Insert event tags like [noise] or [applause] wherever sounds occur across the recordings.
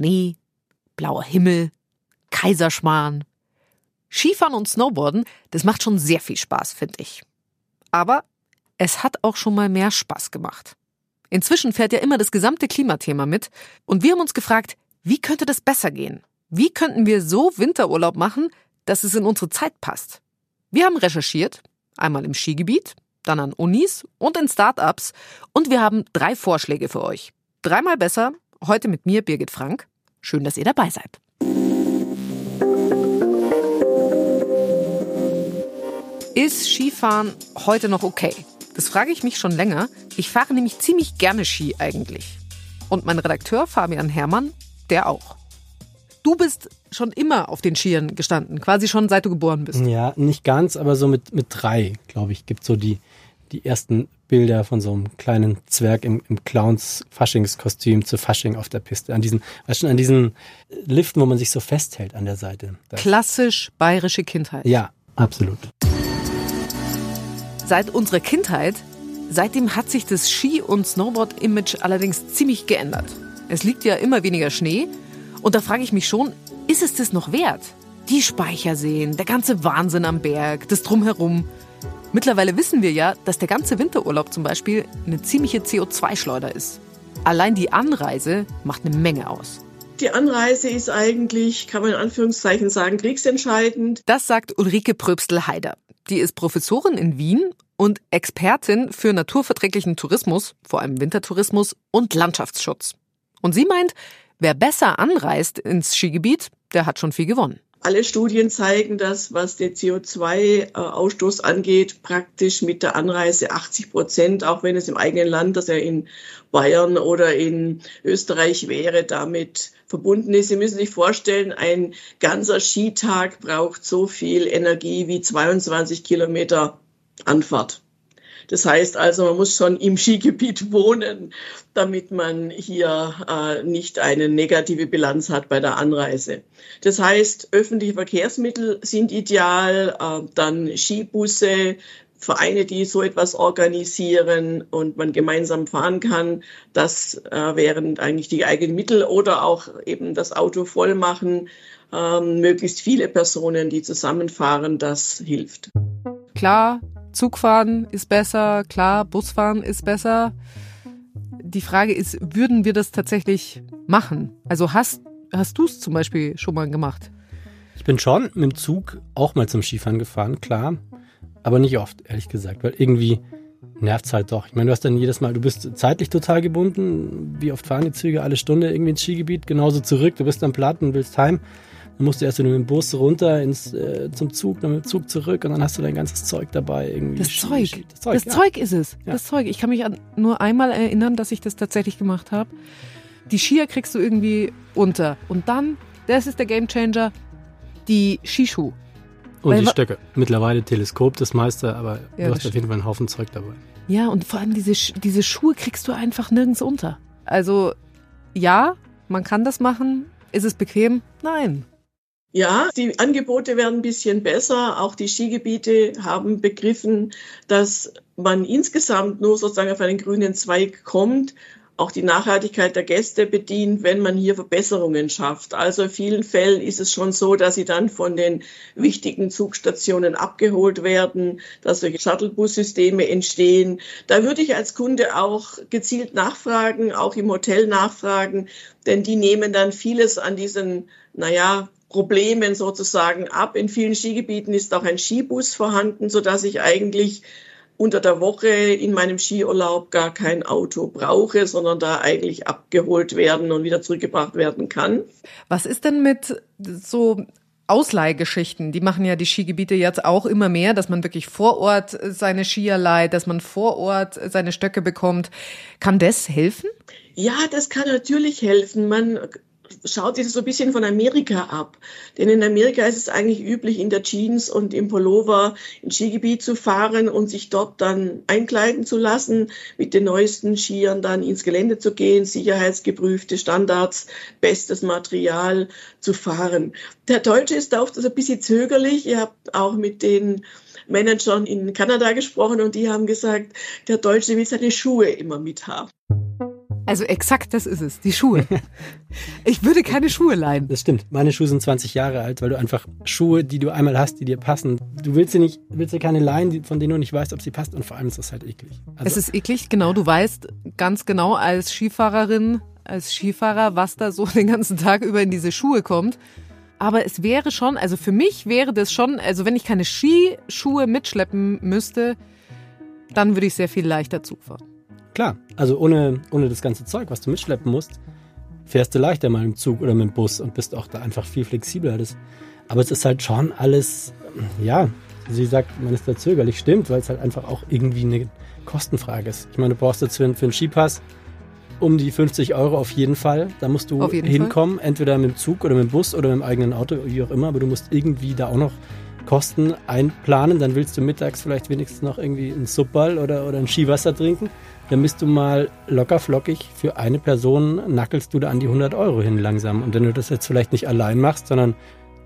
Schnee, blauer Himmel, Kaiserschmarrn. Skifahren und Snowboarden, das macht schon sehr viel Spaß, finde ich. Aber es hat auch schon mal mehr Spaß gemacht. Inzwischen fährt ja immer das gesamte Klimathema mit und wir haben uns gefragt, wie könnte das besser gehen? Wie könnten wir so Winterurlaub machen, dass es in unsere Zeit passt? Wir haben recherchiert, einmal im Skigebiet, dann an Unis und in Startups und wir haben drei Vorschläge für euch. Dreimal besser, heute mit mir Birgit Frank. Schön, dass ihr dabei seid. Ist Skifahren heute noch okay? Das frage ich mich schon länger. Ich fahre nämlich ziemlich gerne Ski eigentlich. Und mein Redakteur Fabian Herrmann, der auch. Du bist schon immer auf den Skiern gestanden, quasi schon seit du geboren bist. Ja, nicht ganz, aber so mit, mit drei, glaube ich, gibt so die, die ersten Bilder von so einem kleinen Zwerg im, im Clowns-Faschingskostüm zu Fasching auf der Piste. An diesen, weißt du, an diesen Liften, wo man sich so festhält an der Seite. Das. Klassisch bayerische Kindheit. Ja, absolut seit unserer Kindheit. Seitdem hat sich das Ski- und Snowboard-Image allerdings ziemlich geändert. Es liegt ja immer weniger Schnee. Und da frage ich mich schon, ist es das noch wert? Die Speicherseen, der ganze Wahnsinn am Berg, das Drumherum. Mittlerweile wissen wir ja, dass der ganze Winterurlaub zum Beispiel eine ziemliche CO2-Schleuder ist. Allein die Anreise macht eine Menge aus. Die Anreise ist eigentlich, kann man in Anführungszeichen sagen, kriegsentscheidend. Das sagt Ulrike Pröbstel-Heider. Die ist Professorin in Wien und Expertin für naturverträglichen Tourismus, vor allem Wintertourismus und Landschaftsschutz. Und sie meint, wer besser anreist ins Skigebiet, der hat schon viel gewonnen. Alle Studien zeigen, dass was den CO2-Ausstoß angeht, praktisch mit der Anreise 80 Prozent, auch wenn es im eigenen Land, dass er in Bayern oder in Österreich wäre, damit verbunden ist. Sie müssen sich vorstellen, ein ganzer Skitag braucht so viel Energie wie 22 Kilometer Anfahrt. Das heißt also, man muss schon im Skigebiet wohnen, damit man hier äh, nicht eine negative Bilanz hat bei der Anreise. Das heißt, öffentliche Verkehrsmittel sind ideal, äh, dann Skibusse, Vereine, die so etwas organisieren und man gemeinsam fahren kann, das äh, wären eigentlich die eigenen Mittel oder auch eben das Auto voll machen, ähm, möglichst viele Personen, die zusammenfahren, das hilft. Klar, Zugfahren ist besser, klar, Busfahren ist besser. Die Frage ist, würden wir das tatsächlich machen? Also hast, hast du es zum Beispiel schon mal gemacht? Ich bin schon mit dem Zug auch mal zum Skifahren gefahren, klar. Aber nicht oft, ehrlich gesagt, weil irgendwie nervt es halt doch. Ich meine, du hast dann jedes Mal, du bist zeitlich total gebunden. Wie oft fahren die Züge? Alle Stunde irgendwie ins Skigebiet, genauso zurück. Du bist am Platten und willst heim. Dann musst du erst mit dem Bus runter ins, äh, zum Zug, dann mit dem Zug zurück und dann hast du dein ganzes Zeug dabei. Irgendwie. Das Zeug. Das Zeug, das ja. Zeug ist es. Ja. Das Zeug. Ich kann mich an nur einmal erinnern, dass ich das tatsächlich gemacht habe. Die Skier kriegst du irgendwie unter. Und dann, das ist der Gamechanger, die Skischuh. Und Weil, die Stöcke. Mittlerweile Teleskop das meiste, aber ja, du hast auf jeden Fall einen Haufen Zeug dabei. Ja, und vor allem diese, diese Schuhe kriegst du einfach nirgends unter. Also ja, man kann das machen. Ist es bequem? Nein. Ja, die Angebote werden ein bisschen besser. Auch die Skigebiete haben begriffen, dass man insgesamt nur sozusagen auf einen grünen Zweig kommt, auch die Nachhaltigkeit der Gäste bedient, wenn man hier Verbesserungen schafft. Also in vielen Fällen ist es schon so, dass sie dann von den wichtigen Zugstationen abgeholt werden, dass solche Shuttlebus-Systeme entstehen. Da würde ich als Kunde auch gezielt nachfragen, auch im Hotel nachfragen, denn die nehmen dann vieles an diesen, naja, Problemen sozusagen ab. In vielen Skigebieten ist auch ein Skibus vorhanden, so dass ich eigentlich unter der Woche in meinem Skiurlaub gar kein Auto brauche, sondern da eigentlich abgeholt werden und wieder zurückgebracht werden kann. Was ist denn mit so Ausleihgeschichten, die machen ja die Skigebiete jetzt auch immer mehr, dass man wirklich vor Ort seine Skier leiht, dass man vor Ort seine Stöcke bekommt. Kann das helfen? Ja, das kann natürlich helfen. Man schaut sich das so ein bisschen von Amerika ab. Denn in Amerika ist es eigentlich üblich, in der Jeans und im Pullover ins Skigebiet zu fahren und sich dort dann einkleiden zu lassen, mit den neuesten Skiern dann ins Gelände zu gehen, sicherheitsgeprüfte Standards, bestes Material zu fahren. Der Deutsche ist da oft so ein bisschen zögerlich. Ihr habt auch mit den Managern in Kanada gesprochen und die haben gesagt, der Deutsche will seine Schuhe immer mithaben. Also exakt das ist es, die Schuhe. Ich würde keine Schuhe leihen. Das stimmt. Meine Schuhe sind 20 Jahre alt, weil du einfach Schuhe, die du einmal hast, die dir passen. Du willst dir nicht, willst dir keine leihen, von denen du nicht weißt, ob sie passt. Und vor allem ist das halt eklig. Also es ist eklig, genau. Du weißt ganz genau als Skifahrerin, als Skifahrer, was da so [laughs] den ganzen Tag über in diese Schuhe kommt. Aber es wäre schon, also für mich wäre das schon, also wenn ich keine Skischuhe mitschleppen müsste, dann würde ich sehr viel leichter Zug fahren. Klar, also ohne, ohne das ganze Zeug, was du mitschleppen musst, fährst du leichter mal im Zug oder mit dem Bus und bist auch da einfach viel flexibler. Das, aber es ist halt schon alles, ja, sie sagt, man ist da zögerlich, stimmt, weil es halt einfach auch irgendwie eine Kostenfrage ist. Ich meine, du brauchst jetzt für, für einen Skipass um die 50 Euro auf jeden Fall. Da musst du hinkommen, Fall. entweder mit dem Zug oder mit dem Bus oder mit dem eigenen Auto, wie auch immer, aber du musst irgendwie da auch noch Kosten einplanen. Dann willst du mittags vielleicht wenigstens noch irgendwie einen Subball oder, oder ein Skiwasser trinken dann bist du mal locker flockig für eine Person, nackelst du da an die 100 Euro hin langsam. Und wenn du das jetzt vielleicht nicht allein machst, sondern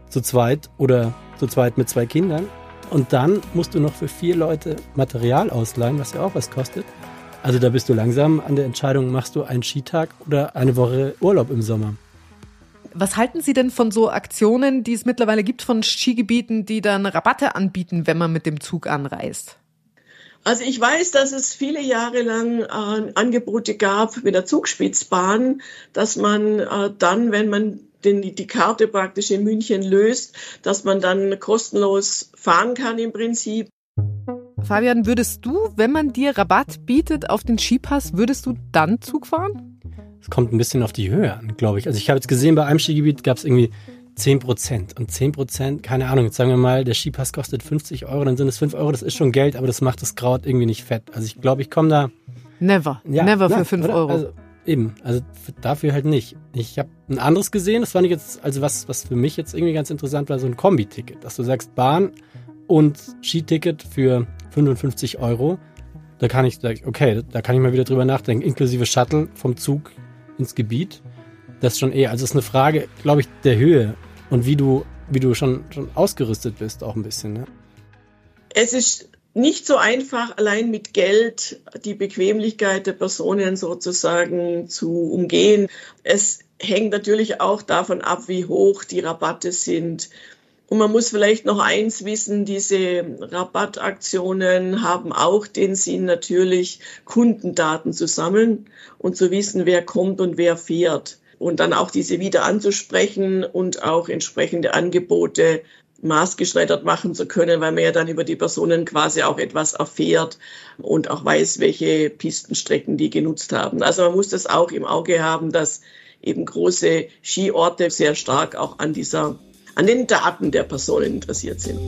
zu zweit oder zu zweit mit zwei Kindern, und dann musst du noch für vier Leute Material ausleihen, was ja auch was kostet. Also da bist du langsam an der Entscheidung, machst du einen Skitag oder eine Woche Urlaub im Sommer. Was halten Sie denn von so Aktionen, die es mittlerweile gibt von Skigebieten, die dann Rabatte anbieten, wenn man mit dem Zug anreist? Also ich weiß, dass es viele Jahre lang äh, Angebote gab mit der Zugspitzbahn, dass man äh, dann, wenn man den, die Karte praktisch in München löst, dass man dann kostenlos fahren kann im Prinzip. Fabian, würdest du, wenn man dir Rabatt bietet auf den Skipass, würdest du dann Zug fahren? Es kommt ein bisschen auf die Höhe an, glaube ich. Also ich habe jetzt gesehen, bei einem Skigebiet gab es irgendwie 10 Prozent. Und 10 Prozent, keine Ahnung, jetzt sagen wir mal, der Skipass kostet 50 Euro, dann sind es 5 Euro, das ist schon Geld, aber das macht das Kraut irgendwie nicht fett. Also ich glaube, ich komme da. Never. Ja, Never für 5 Euro. Also, eben, also dafür halt nicht. Ich habe ein anderes gesehen, das fand ich jetzt, also was, was für mich jetzt irgendwie ganz interessant war, so ein Kombi-Ticket, dass du sagst Bahn und Skiticket für 55 Euro. Da kann ich, okay, da kann ich mal wieder drüber nachdenken, inklusive Shuttle vom Zug ins Gebiet. Das ist schon eher, also es ist eine Frage, glaube ich, der Höhe und wie du, wie du schon, schon ausgerüstet bist, auch ein bisschen. Ne? Es ist nicht so einfach, allein mit Geld die Bequemlichkeit der Personen sozusagen zu umgehen. Es hängt natürlich auch davon ab, wie hoch die Rabatte sind. Und man muss vielleicht noch eins wissen, diese Rabattaktionen haben auch den Sinn, natürlich Kundendaten zu sammeln und zu wissen, wer kommt und wer fährt und dann auch diese wieder anzusprechen und auch entsprechende Angebote maßgeschneidert machen zu können, weil man ja dann über die Personen quasi auch etwas erfährt und auch weiß, welche Pistenstrecken die genutzt haben. Also man muss das auch im Auge haben, dass eben große Skiorte sehr stark auch an dieser, an den Daten der Personen interessiert sind.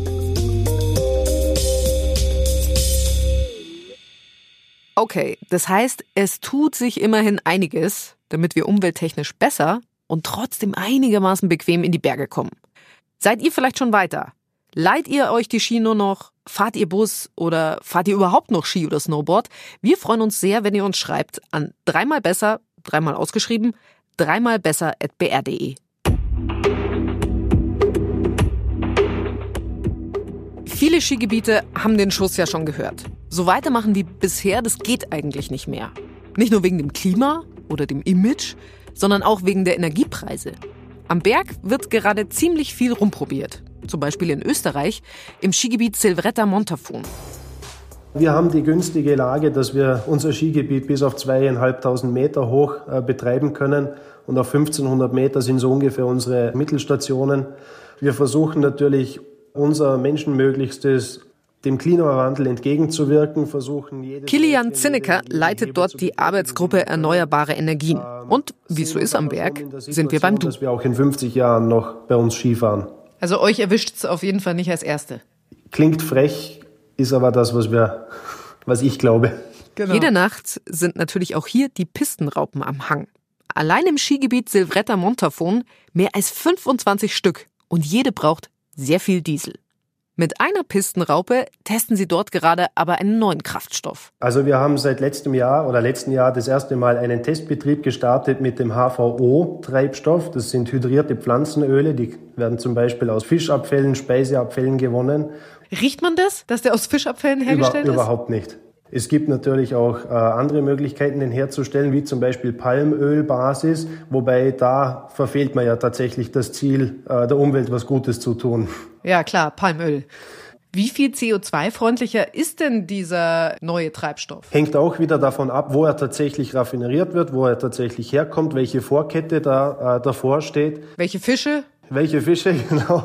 Okay, das heißt, es tut sich immerhin einiges, damit wir umwelttechnisch besser und trotzdem einigermaßen bequem in die Berge kommen. Seid ihr vielleicht schon weiter? Leiht ihr euch die Ski nur noch? Fahrt ihr Bus oder fahrt ihr überhaupt noch Ski oder Snowboard? Wir freuen uns sehr, wenn ihr uns schreibt an dreimal besser, dreimal ausgeschrieben, dreimal besser at br.de. Viele Skigebiete haben den Schuss ja schon gehört. So weitermachen wie bisher, das geht eigentlich nicht mehr. Nicht nur wegen dem Klima oder dem Image, sondern auch wegen der Energiepreise. Am Berg wird gerade ziemlich viel rumprobiert. Zum Beispiel in Österreich im Skigebiet Silvretta Montafon. Wir haben die günstige Lage, dass wir unser Skigebiet bis auf zweieinhalbtausend Meter hoch äh, betreiben können. Und auf 1500 Meter sind so ungefähr unsere Mittelstationen. Wir versuchen natürlich unser Menschenmöglichstes dem Klimawandel entgegenzuwirken, versuchen Kilian Zinnecker leitet dort die Arbeitsgruppe Erneuerbare Energien. Ähm, Und wie es so ist am Berg, sind wir beim Du. Dass wir auch in 50 Jahren noch bei uns Skifahren. Also euch erwischt es auf jeden Fall nicht als Erste. Klingt frech, ist aber das, was wir, was ich glaube. Genau. Jede Nacht sind natürlich auch hier die Pistenraupen am Hang. Allein im Skigebiet Silvretta Montafon mehr als 25 Stück. Und jede braucht sehr viel Diesel. Mit einer Pistenraupe testen sie dort gerade aber einen neuen Kraftstoff. Also wir haben seit letztem Jahr oder letzten Jahr das erste Mal einen Testbetrieb gestartet mit dem HVO-Treibstoff. Das sind hydrierte Pflanzenöle, die werden zum Beispiel aus Fischabfällen, Speiseabfällen gewonnen. Riecht man das, dass der aus Fischabfällen hergestellt Über, ist? Überhaupt nicht. Es gibt natürlich auch äh, andere Möglichkeiten, den herzustellen, wie zum Beispiel Palmölbasis, wobei da verfehlt man ja tatsächlich das Ziel, äh, der Umwelt was Gutes zu tun. Ja, klar, Palmöl. Wie viel CO2-freundlicher ist denn dieser neue Treibstoff? Hängt auch wieder davon ab, wo er tatsächlich raffineriert wird, wo er tatsächlich herkommt, welche Vorkette da äh, davor steht. Welche Fische? Welche Fische, [laughs] genau.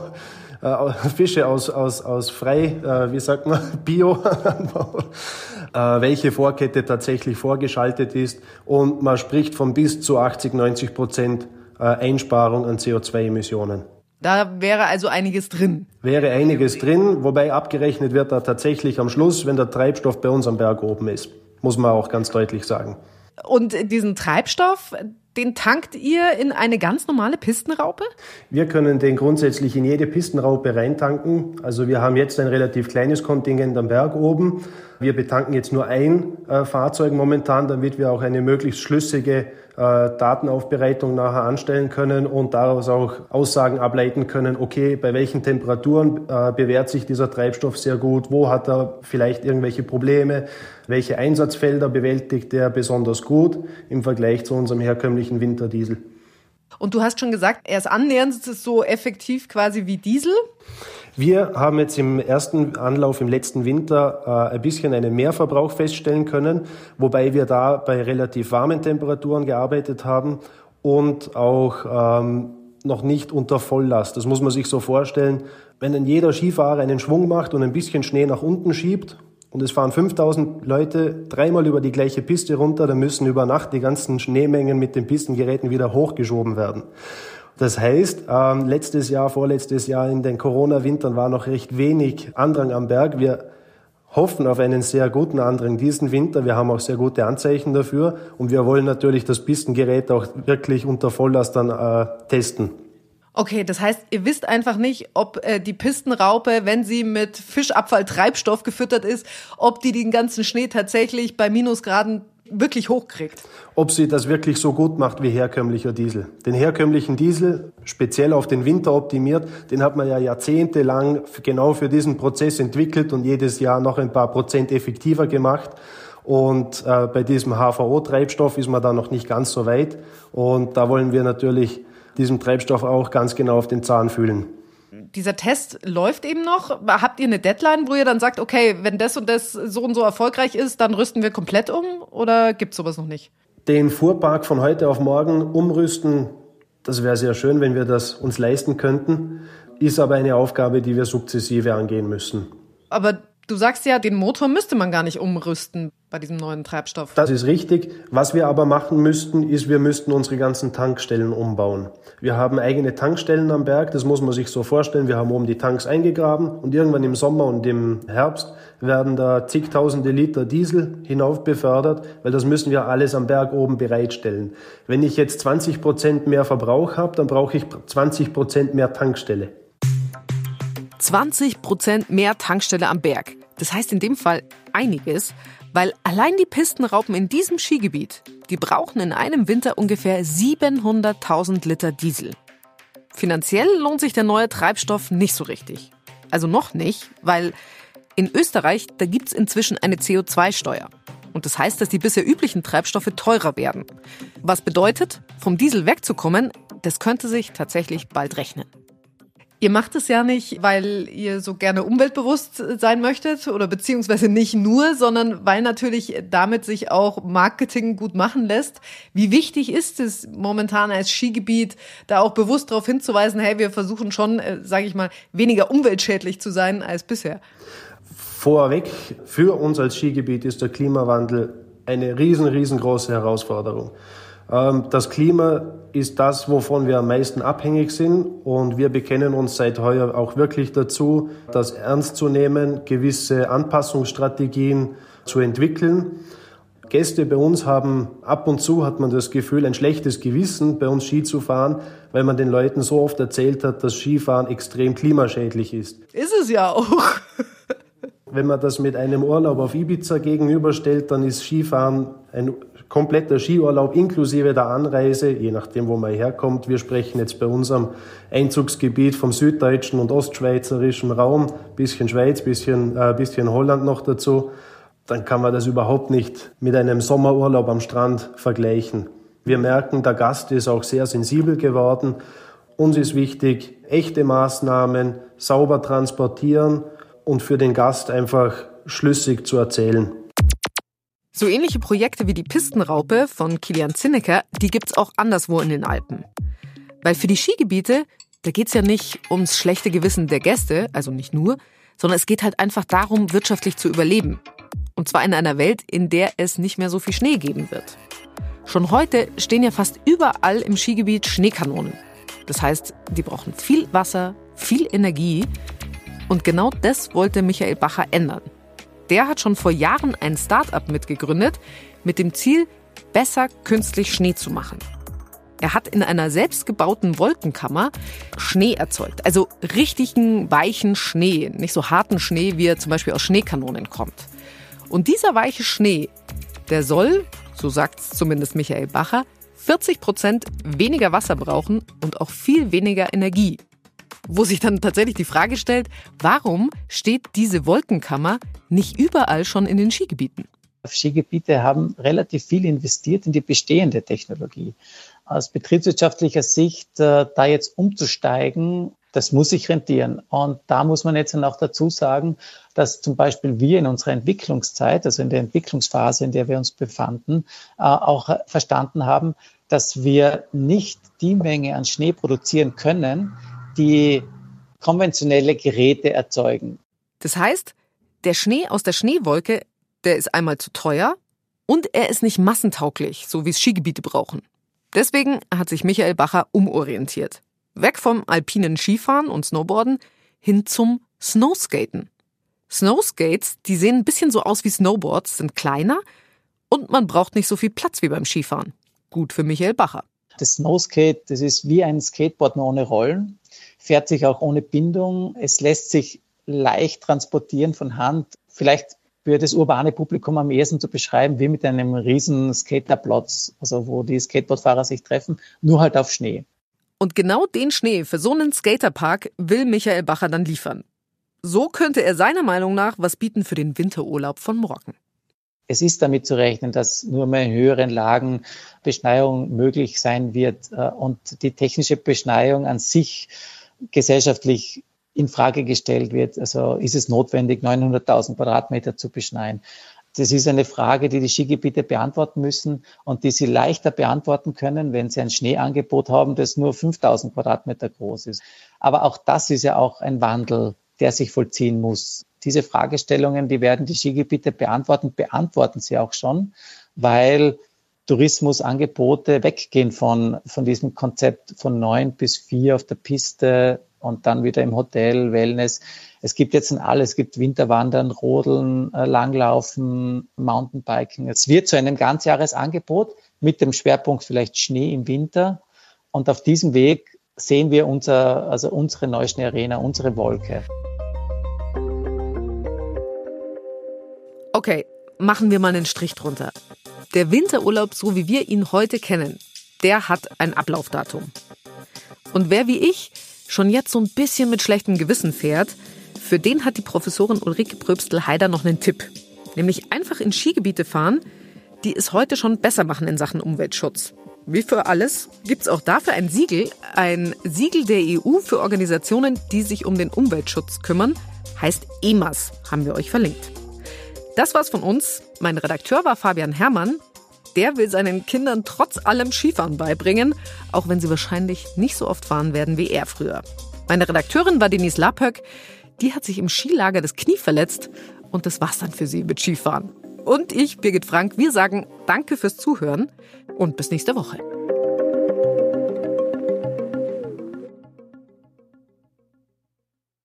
Äh, [laughs] Fische aus, aus, aus frei, äh, wie sagt man, [laughs] Bio, [laughs] äh, welche Vorkette tatsächlich vorgeschaltet ist. Und man spricht von bis zu 80, 90 Prozent äh, Einsparung an CO2-Emissionen. Da wäre also einiges drin. Wäre einiges drin, wobei abgerechnet wird da tatsächlich am Schluss, wenn der Treibstoff bei uns am Berg oben ist. Muss man auch ganz deutlich sagen. Und diesen Treibstoff, den tankt ihr in eine ganz normale Pistenraupe? Wir können den grundsätzlich in jede Pistenraupe reintanken. Also wir haben jetzt ein relativ kleines Kontingent am Berg oben. Wir betanken jetzt nur ein äh, Fahrzeug momentan, damit wir auch eine möglichst schlüssige äh, Datenaufbereitung nachher anstellen können und daraus auch Aussagen ableiten können, okay, bei welchen Temperaturen äh, bewährt sich dieser Treibstoff sehr gut, wo hat er vielleicht irgendwelche Probleme, welche Einsatzfelder bewältigt er besonders gut im Vergleich zu unserem herkömmlichen Winterdiesel. Und du hast schon gesagt, er ist annähernd so effektiv quasi wie Diesel. Wir haben jetzt im ersten Anlauf im letzten Winter äh, ein bisschen einen Mehrverbrauch feststellen können, wobei wir da bei relativ warmen Temperaturen gearbeitet haben und auch ähm, noch nicht unter Volllast. Das muss man sich so vorstellen. Wenn dann jeder Skifahrer einen Schwung macht und ein bisschen Schnee nach unten schiebt und es fahren 5000 Leute dreimal über die gleiche Piste runter, dann müssen über Nacht die ganzen Schneemengen mit den Pistengeräten wieder hochgeschoben werden. Das heißt, ähm, letztes Jahr, vorletztes Jahr in den Corona-Wintern war noch recht wenig Andrang am Berg. Wir hoffen auf einen sehr guten Andrang diesen Winter. Wir haben auch sehr gute Anzeichen dafür und wir wollen natürlich das Pistengerät auch wirklich unter Volllast dann äh, testen. Okay, das heißt, ihr wisst einfach nicht, ob äh, die Pistenraupe, wenn sie mit Fischabfall Treibstoff gefüttert ist, ob die den ganzen Schnee tatsächlich bei Minusgraden wirklich hochkriegt. Ob sie das wirklich so gut macht wie herkömmlicher Diesel. Den herkömmlichen Diesel, speziell auf den Winter optimiert, den hat man ja jahrzehntelang genau für diesen Prozess entwickelt und jedes Jahr noch ein paar Prozent effektiver gemacht. Und äh, bei diesem HVO-Treibstoff ist man da noch nicht ganz so weit. Und da wollen wir natürlich diesem Treibstoff auch ganz genau auf den Zahn fühlen dieser Test läuft eben noch. Habt ihr eine Deadline, wo ihr dann sagt, okay, wenn das und das so und so erfolgreich ist, dann rüsten wir komplett um? Oder gibt es sowas noch nicht? Den Fuhrpark von heute auf morgen umrüsten, das wäre sehr schön, wenn wir das uns leisten könnten, ist aber eine Aufgabe, die wir sukzessive angehen müssen. Aber Du sagst ja, den Motor müsste man gar nicht umrüsten bei diesem neuen Treibstoff. Das ist richtig. Was wir aber machen müssten, ist, wir müssten unsere ganzen Tankstellen umbauen. Wir haben eigene Tankstellen am Berg, das muss man sich so vorstellen. Wir haben oben die Tanks eingegraben und irgendwann im Sommer und im Herbst werden da zigtausende Liter Diesel hinauf befördert, weil das müssen wir alles am Berg oben bereitstellen. Wenn ich jetzt 20 Prozent mehr Verbrauch habe, dann brauche ich 20 Prozent mehr Tankstelle. 20 Prozent mehr Tankstelle am Berg. Das heißt in dem Fall einiges, weil allein die Pistenraupen in diesem Skigebiet, die brauchen in einem Winter ungefähr 700.000 Liter Diesel. Finanziell lohnt sich der neue Treibstoff nicht so richtig. Also noch nicht, weil in Österreich, da gibt's inzwischen eine CO2-Steuer. Und das heißt, dass die bisher üblichen Treibstoffe teurer werden. Was bedeutet, vom Diesel wegzukommen, das könnte sich tatsächlich bald rechnen. Ihr macht es ja nicht, weil ihr so gerne umweltbewusst sein möchtet oder beziehungsweise nicht nur, sondern weil natürlich damit sich auch Marketing gut machen lässt. Wie wichtig ist es momentan als Skigebiet, da auch bewusst darauf hinzuweisen, hey, wir versuchen schon, äh, sage ich mal, weniger umweltschädlich zu sein als bisher? Vorweg, für uns als Skigebiet ist der Klimawandel eine riesen, riesengroße Herausforderung. Ähm, das Klima ist das, wovon wir am meisten abhängig sind und wir bekennen uns seit heuer auch wirklich dazu, das ernst zu nehmen, gewisse Anpassungsstrategien zu entwickeln. Gäste bei uns haben ab und zu, hat man das Gefühl, ein schlechtes Gewissen, bei uns Ski zu fahren, weil man den Leuten so oft erzählt hat, dass Skifahren extrem klimaschädlich ist. Ist es ja auch. [laughs] Wenn man das mit einem Urlaub auf Ibiza gegenüberstellt, dann ist Skifahren ein kompletter Skiurlaub inklusive der Anreise, je nachdem, wo man herkommt. Wir sprechen jetzt bei unserem Einzugsgebiet vom süddeutschen und ostschweizerischen Raum, bisschen Schweiz, bisschen, äh, bisschen Holland noch dazu. dann kann man das überhaupt nicht mit einem Sommerurlaub am Strand vergleichen. Wir merken, der Gast ist auch sehr sensibel geworden. Uns ist wichtig, echte Maßnahmen sauber transportieren und für den Gast einfach schlüssig zu erzählen. So ähnliche Projekte wie die Pistenraupe von Kilian Zinnecker, die gibt's auch anderswo in den Alpen. Weil für die Skigebiete, da geht's ja nicht ums schlechte Gewissen der Gäste, also nicht nur, sondern es geht halt einfach darum, wirtschaftlich zu überleben. Und zwar in einer Welt, in der es nicht mehr so viel Schnee geben wird. Schon heute stehen ja fast überall im Skigebiet Schneekanonen. Das heißt, die brauchen viel Wasser, viel Energie. Und genau das wollte Michael Bacher ändern. Der hat schon vor Jahren ein Start-up mitgegründet mit dem Ziel, besser künstlich Schnee zu machen. Er hat in einer selbstgebauten Wolkenkammer Schnee erzeugt. Also richtigen weichen Schnee, nicht so harten Schnee, wie er zum Beispiel aus Schneekanonen kommt. Und dieser weiche Schnee, der soll, so sagt zumindest Michael Bacher, 40 Prozent weniger Wasser brauchen und auch viel weniger Energie. Wo sich dann tatsächlich die Frage stellt, warum steht diese Wolkenkammer nicht überall schon in den Skigebieten? Skigebiete haben relativ viel investiert in die bestehende Technologie. Aus betriebswirtschaftlicher Sicht, äh, da jetzt umzusteigen, das muss sich rentieren. Und da muss man jetzt dann auch dazu sagen, dass zum Beispiel wir in unserer Entwicklungszeit, also in der Entwicklungsphase, in der wir uns befanden, äh, auch verstanden haben, dass wir nicht die Menge an Schnee produzieren können, die konventionelle Geräte erzeugen. Das heißt, der Schnee aus der Schneewolke, der ist einmal zu teuer und er ist nicht massentauglich, so wie es Skigebiete brauchen. Deswegen hat sich Michael Bacher umorientiert. Weg vom alpinen Skifahren und Snowboarden hin zum Snowskaten. Snowskates, die sehen ein bisschen so aus wie Snowboards, sind kleiner und man braucht nicht so viel Platz wie beim Skifahren. Gut für Michael Bacher. Das Snowskate, das ist wie ein Skateboard nur ohne Rollen, fährt sich auch ohne Bindung. Es lässt sich leicht transportieren von Hand. Vielleicht für das urbane Publikum am ehesten zu beschreiben, wie mit einem riesen Skaterplatz, also wo die Skateboardfahrer sich treffen, nur halt auf Schnee. Und genau den Schnee für so einen Skaterpark will Michael Bacher dann liefern. So könnte er seiner Meinung nach was bieten für den Winterurlaub von morgen. Es ist damit zu rechnen, dass nur mehr in höheren Lagen Beschneiung möglich sein wird äh, und die technische Beschneiung an sich gesellschaftlich in Frage gestellt wird. Also ist es notwendig, 900.000 Quadratmeter zu beschneien? Das ist eine Frage, die die Skigebiete beantworten müssen und die sie leichter beantworten können, wenn sie ein Schneeangebot haben, das nur 5000 Quadratmeter groß ist. Aber auch das ist ja auch ein Wandel, der sich vollziehen muss. Diese Fragestellungen, die werden die Skigebiete beantworten, beantworten sie auch schon, weil Tourismusangebote weggehen von, von diesem Konzept von neun bis vier auf der Piste und dann wieder im Hotel, Wellness. Es gibt jetzt alles. Es gibt Winterwandern, Rodeln, äh, Langlaufen, Mountainbiken. Es wird zu einem Ganzjahresangebot mit dem Schwerpunkt vielleicht Schnee im Winter. Und auf diesem Weg sehen wir unser, also unsere Neuschnee Arena, unsere Wolke. Okay, machen wir mal einen Strich drunter. Der Winterurlaub, so wie wir ihn heute kennen, der hat ein Ablaufdatum. Und wer wie ich schon jetzt so ein bisschen mit schlechtem Gewissen fährt, für den hat die Professorin Ulrike Pröbstel-Heider noch einen Tipp. Nämlich einfach in Skigebiete fahren, die es heute schon besser machen in Sachen Umweltschutz. Wie für alles gibt es auch dafür ein Siegel, ein Siegel der EU für Organisationen, die sich um den Umweltschutz kümmern, heißt EMAS, haben wir euch verlinkt. Das war's von uns. Mein Redakteur war Fabian Herrmann der will seinen Kindern trotz allem Skifahren beibringen, auch wenn sie wahrscheinlich nicht so oft fahren werden wie er früher. Meine Redakteurin war Denise Lapöck. Die hat sich im Skilager das Knie verletzt und das war's dann für sie mit Skifahren. Und ich, Birgit Frank, wir sagen Danke fürs Zuhören und bis nächste Woche.